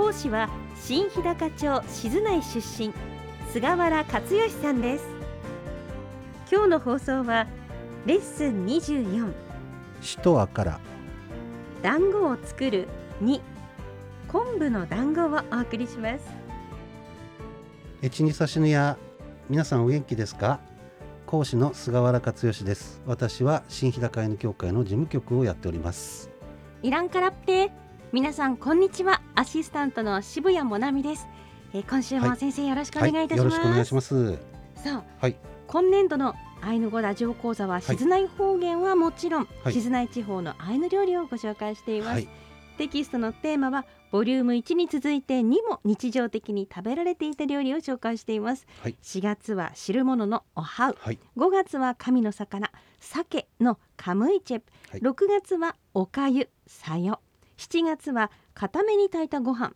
講師は新日高町静内出身菅原克義さんです。今日の放送はレッスン24しとあから。団子を作る2昆布の団子をお送りします。えちにさしぬや皆さんお元気ですか？講師の菅原克義です。私は新日高犬協会の事務局をやっております。イランカラッペ皆さんこんにちはアシスタントの渋谷もなみです、えー今週も先生よろしくお願いいたしよろます、しくお願いします。さあはい。今年度のアイヌ語ラジオ講座は静内方言はもちろん、はい。静内地方のアイヌ料理をご紹介しています、はい。テキストのテーマはボリューム1に続いて2も日常的に食べられていた料理を紹介しています、はい。4月は汁物のおはう。はい。5月は神の魚鮭のカムイチェプ、はい。6月はおかゆさよ7月は固めに炊いたご飯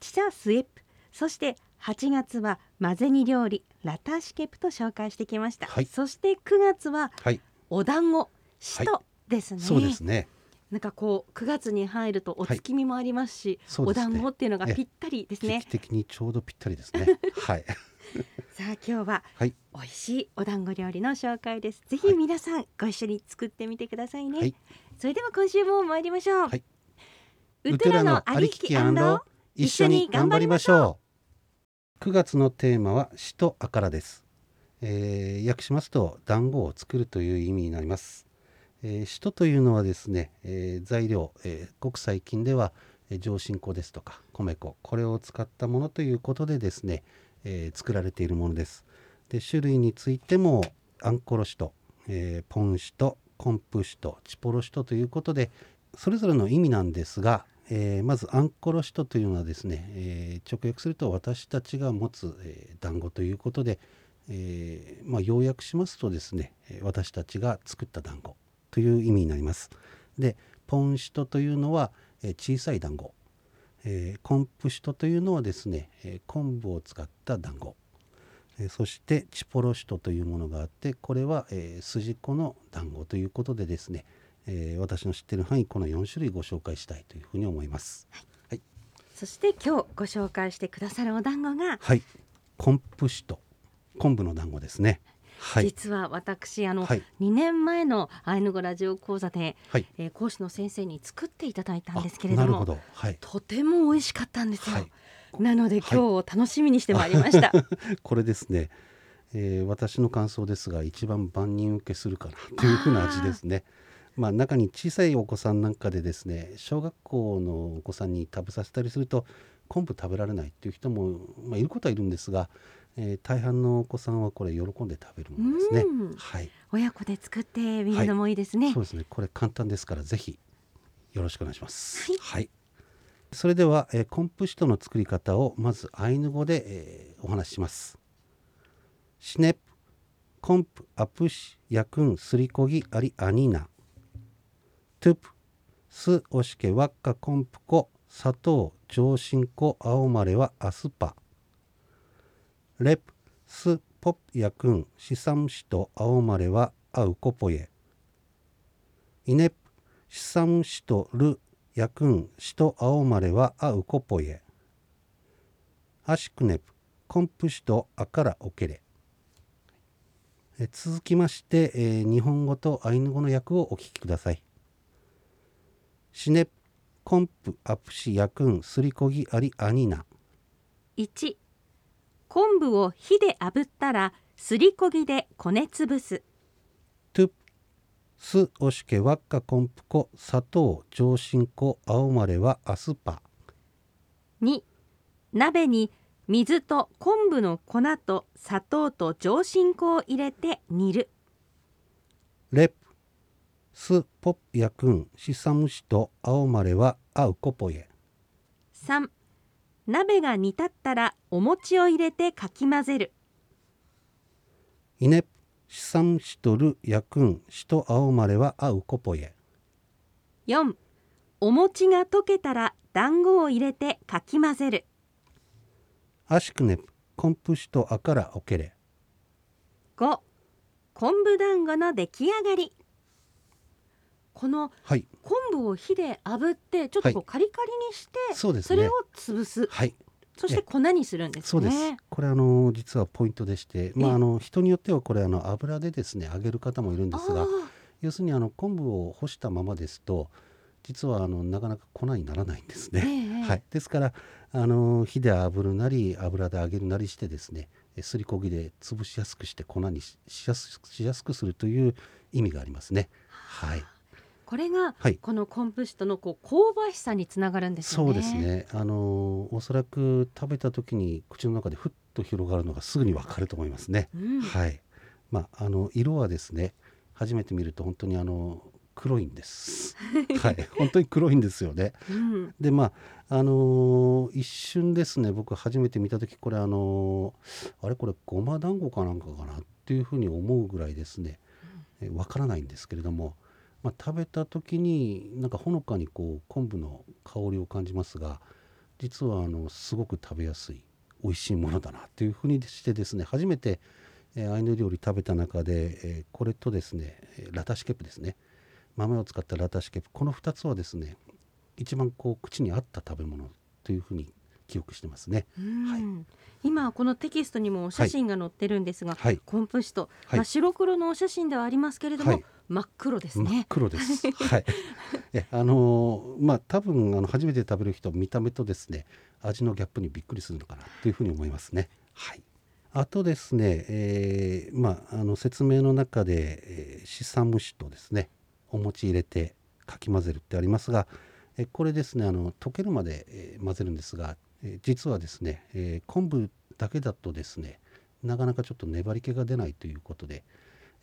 チサスエプそして8月は混ぜ煮料理ラタシケプと紹介してきました、はい。そして9月ははい。お団子しとですね、そうですね。なんかこう9月に入るとお月見もありますし、おそうですね。団子っていうのがぴったりですね。時期的にちょうどぴったりですね。はい。さあ今日ははい。美味しいお団子料理の紹介です。ぜひはい。皆さんご一緒に作ってみてくださいね、はい。それでは今週も参りましょう、はいウトラのありきき一緒に頑張りましょう。9月のテーマはしとあからです、えー訳しますと団子を作るという意味になります。えー、しとというのはですね、えー材料、えー国際金では、えー上新粉ですとか米粉これを使ったものということでですね、えー作られているものです。で種類についてもアンコロシト、えーポンシトコンプシトチポロシトということでそれぞれの意味なんですが、えーまずアンコロシトというのはですね、えー直訳すると私たちが持つ、えー団子ということで、えまあ、要約しますとですね私たちが作った団子という意味になります。でポンシトというのは、え小さい団子、えコンプシトというのはですね、え昆布を使った団子、えそしてチポロシトというものがあってこれは、えー筋子の団子ということでですね、えー私の知っている範囲この4種類ご紹介したいというふうに思います。はい、そして今日ご紹介してくださるお団子が、はい、コンプシト昆布の団子ですね。はい、実は私あの、はい。2年前のアイヌ語ラジオ講座で、はい、えー講師の先生に作っていただいたんあですけれどもなるほど、はい、とても美味しかったんですよ、はい。なのではい今日楽しみにしてまいりました、これですね、えー私の感想ですが一番万人受けするかなというふうな味ですね。まあ中に小さいお子さんなんかでですね小学校のお子さんに食べさせたりすると昆布食べられないっていう人も、まあ、いることはいるんですが、えー大半のお子さんはこれ喜んで食べるものですね。うん。はい、親子で作ってみるのもいいですね、そうですね。これ簡単ですからぜひよろしくお願いします。はい。それでは、えーコンプシトの作り方をまずアイヌ語で、えーお話しします。シネプコンプアプシヤクンスリコギアリアニナトゥプスオシケワッカコンプコ砂糖上新粉青まれはアスパ。レプスポプヤクンシサムシと青まれはアウコポエ。イネプシサムシとルヤクンシと青まれはアウコポエ。アシクネプコンプシとアカラオケレ。続きまして、えー日本語とアイヌ語の訳をお聞きください。シネプコンプアプシヤクンスリコギアリアニナ1昆布を火で炙ったらすりこぎでこねつぶす。トゥプスオシケワッカコンプコ砂糖上新粉青まれはアスパ2鍋に水と昆布の粉と砂糖と上新粉を入れて煮る。レプスポプヤクンシサムシと青まれはアウコポエ3鍋が煮立ったらお餅を入れてかき混ぜる。イネシサムシトルヤクンシトアオマレはアウコポエ4お餅が溶けたら団子を入れてかき混ぜる。アシクネプコンプシトアカラオケレ5昆布団子の出来上がりこのはい。昆布を火で炙ってちょっとこうカリカリにして、それを潰す。はい。そして粉にするんですね。そうです。これあの実はポイントでしてまえ。えああの人によってはこれあの油でですね揚げる方もいるんですがあ要するにあの昆布を干したままですと実はあのなかなか粉にならないんですーね。ええはい、ですからあの火で炙るなり油で揚げるなりしてですねえすりこぎで潰しやすくして粉にししやすしやすくするという意味がありますね。はい、これがはいこのコンプシトのこう香ばしさにつながるんですよねそうですね。あのおそらく食べた時に口の中でふっと広がるのがすぐにわかると思いますね。うんはい。まああの色はですね初めて見ると本当にあの黒いんです。はい、本当に黒いんですよね。うんでまああのー一瞬ですね僕初めて見た時これあのーあれこれごま団子かなんかかなっていうふうに思うぐらいですねえわからないんですけれども、まあ、食べた時になんかほのかにこう昆布の香りを感じますが実はあのすごく食べやすい美味しいものだなというふうにしてですね初めて、えーアイヌ料理食べた中で、えーこれとですねえーラタシケプですね。豆を使ったラタシケプ。この2つはですね一番こう口に合った食べ物というふうに記憶してますね。うん。はい。今このテキストにもお写真が載ってるんですが、はい、コンプシト、はい。まあ、白黒のお写真ではありますけれども、はい真っ黒です真っね。黒です。はい。えあのーまあ多分あの初めて食べる人見た目とですね味のギャップにびっくりするのかなというふうに思いますね。はい。あとですね、えーまああの説明の中で、えー、シサムシとですねお餅入れてかき混ぜるってありますが、えこれですねあの溶けるまで、えー混ぜるんですが、えー実はですね、えー昆布だけだとですねなかなかちょっと粘り気が出ないということで、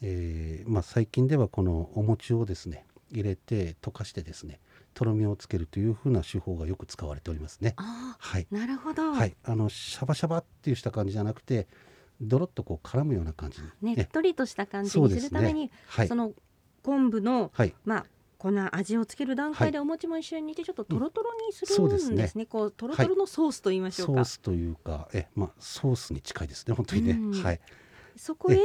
えーまあ、最近ではこのお餅をですね入れて溶かしてですねとろみをつけるというふうな手法がよく使われておりますね。あはい、あ、なるほど。はい、あのシャバシャバっていうした感じじゃなくてドロッとこう絡むような感じ。にねっとりとした感じにするために、はい。その昆布のはい。まあ粉味をつける段階ではお餅も一緒に煮てちょっとトロトロにするそうですね。んですね。こうトロトロのソースと言いましょうか。ソースというかえ、まあ、ソースに近いですね本当にね。うん。はい、そこへ、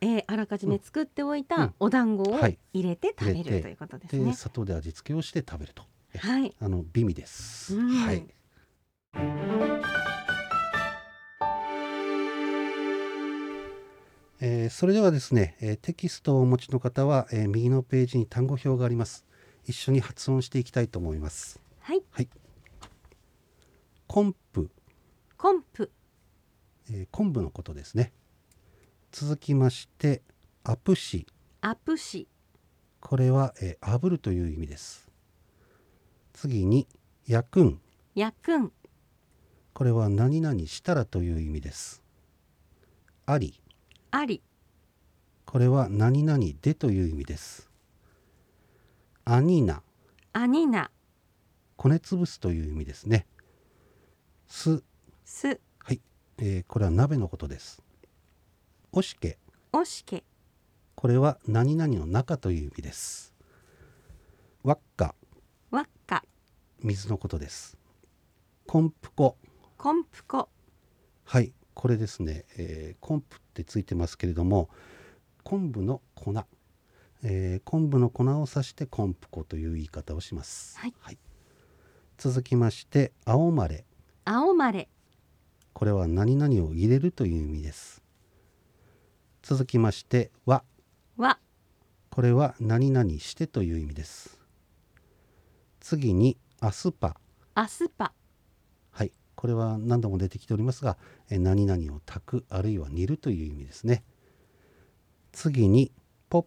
えーあらかじめ作っておいたお団子をはい入れて食べるということですでね。砂糖で味付けをして食べるとえはい。あの美味です。うんはいえーそれではですね、えーテキストをお持ちの方は、えー右のページに単語表があります。一緒に発音していきたいと思います。はい。コンプ、コンプ、えー昆布のことですね。続きまして、アプシ、アプシ、これは、えー炙るという意味です。次に、焼くん、ヤクン、これは何々したらという意味です。あり、アリ、これは何々でという意味です。アニーナ、アニナ、こねつぶすという意味ですね。す、ス、はい、えーこれは鍋のことです。おしけ、オシケ、これは何々の中という意味です。わっか、ワッカ、水のことです。コンプコ、コンプコ、はい、これですね、えー昆布ってついてますけれども、昆布の粉、えー昆布の粉を指してコンプコという言い方をします。はい。続きまして、オマレ、オマレ、これは何々を入れるという意味です。続きまして、ワ、ワ、これは何々してという意味です。次に、アスパ、アスパ、はい、これは何度も出てきておりますが、えー何々を炊くあるいは煮るという意味ですね。次にポッ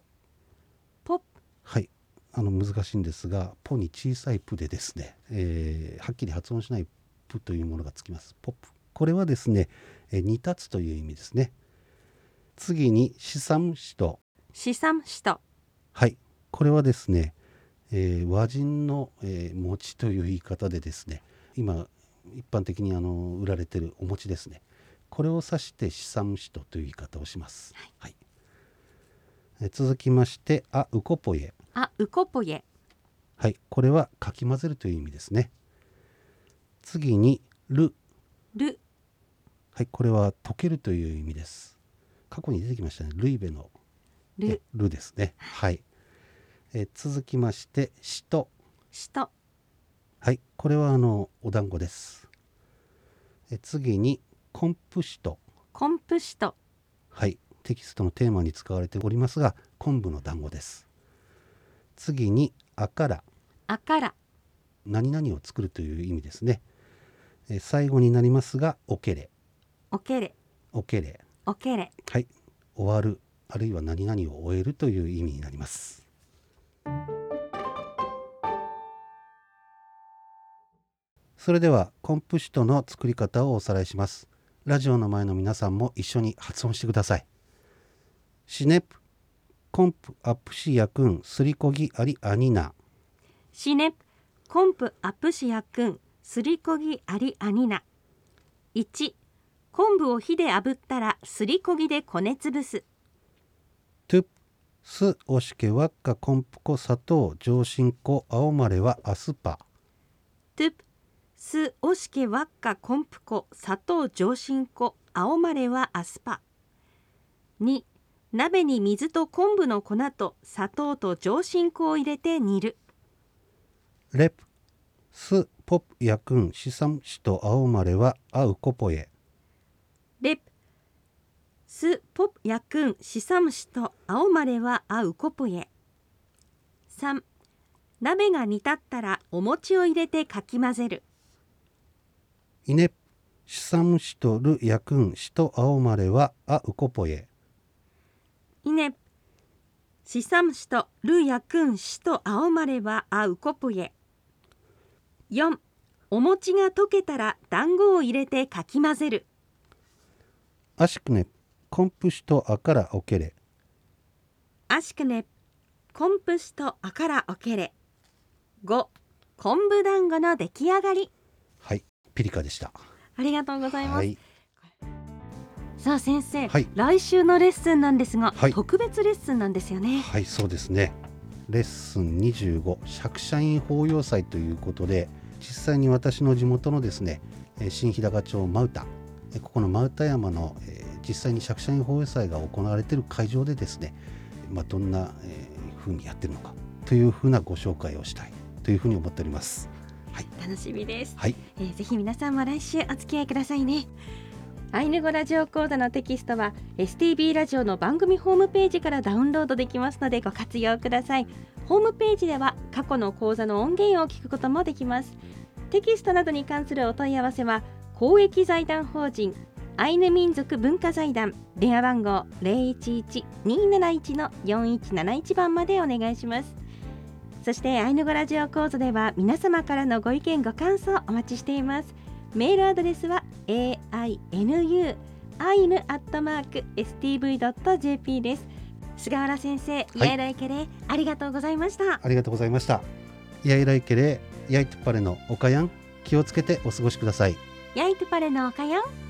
ポッ、はい、あの難しいんですが、ポに小さいプでですね、えーはっきり発音しないプというものがつきます。ポップ。これはですね、えー煮立つという意味ですね。次にシサムシと、シサムシト、はい、これはですね、えー和人の、えー餅という言い方でですね、今一般的にあの売られてるお餅ですね。これを指してシサムシトという言い方をします、はい。え続きましてあウコポエ。あウコポエ。はい。これはかき混ぜるという意味ですね。次にルルはい。これは溶けるという意味です過去に出てきましたね。ルイベのえルルですね。はい。え続きましてシト。シト。はい。これはあのお団子です。え次にコンプシト。コンプシト。はい。テキストのテーマに使われておりますが昆布の団子です。次にあから。アカラ何々を作るという意味ですね。え最後になりますがおけれ。オケレおけれオケレはい。終わるあるいは何々を終えるという意味になります。それではコンプシトの作り方をおさらいします。ラジオの前の皆さんも一緒に発音してください。シネプコンプアップシヤクンスリコギアリアニナ。シネプコンプアップシヤくんすりこぎありアニナ。1昆布を火で炙ったらすりこぎでこねつぶす。トゥプスオシケワッカコンプコ砂糖上新粉青まれはアスパトゥプスオシケワッカコンプコ砂糖上新粉青まれはアスパ2鍋に水と昆布の粉と砂糖と上新粉を入れて煮る。レプスポプヤクンシサムシと青まれはアウコポエレプスポプヤクンシサムシと青まれは合うコポエ3鍋が煮立ったらお餅を入れてかき混ぜる。イネプシサムシとルヤクンシと青まれはアウコポエイネシサムシとルヤクンシと青まれは合うコポエ4お餅が溶けたら団子を入れてかき混ぜるアシクネプコンプシとアカラオケレアシクネコンプシとアカラオケレ5昆布団子の出来上がり。はいピリカでした。ありがとうございます、はい。さあ先生、はい。来週のレッスンなんですが、はい。特別レッスンなんですよね。はいそうですね。レッスン25釈迦院法要祭ということで実際に私の地元のですねえー新日高町マウタえーここのマウタ山の、えー実際に釈迦院法要祭が行われている会場でですね、まあ、どんな、えー、風にやってるのかというふうなご紹介をしたいというふうに思っております。楽しみです、はい。えーぜひ皆さんも来週お付き合いくださいね。アイヌ語ラジオ講座のテキストは STB ラジオの番組ホームページからダウンロードできますのでご活用ください。ホームページでは過去の講座の音源を聞くこともできます。テキストなどに関するお問い合わせは公益財団法人アイヌ民族文化財団電話番号011-271-4171番までお願いします。そしてアイヌ語ラジオ講座では皆様からのご意見ご感想お待ちしています。メールアドレスは ainu アイヌアットマーク stv.jp です。菅原先生、イヤイライケレありがとうございました。ありがとうございました。イヤイライケレヤイトパレのおかやん気をつけてお過ごしくださいヤイトパレのおかよ。ん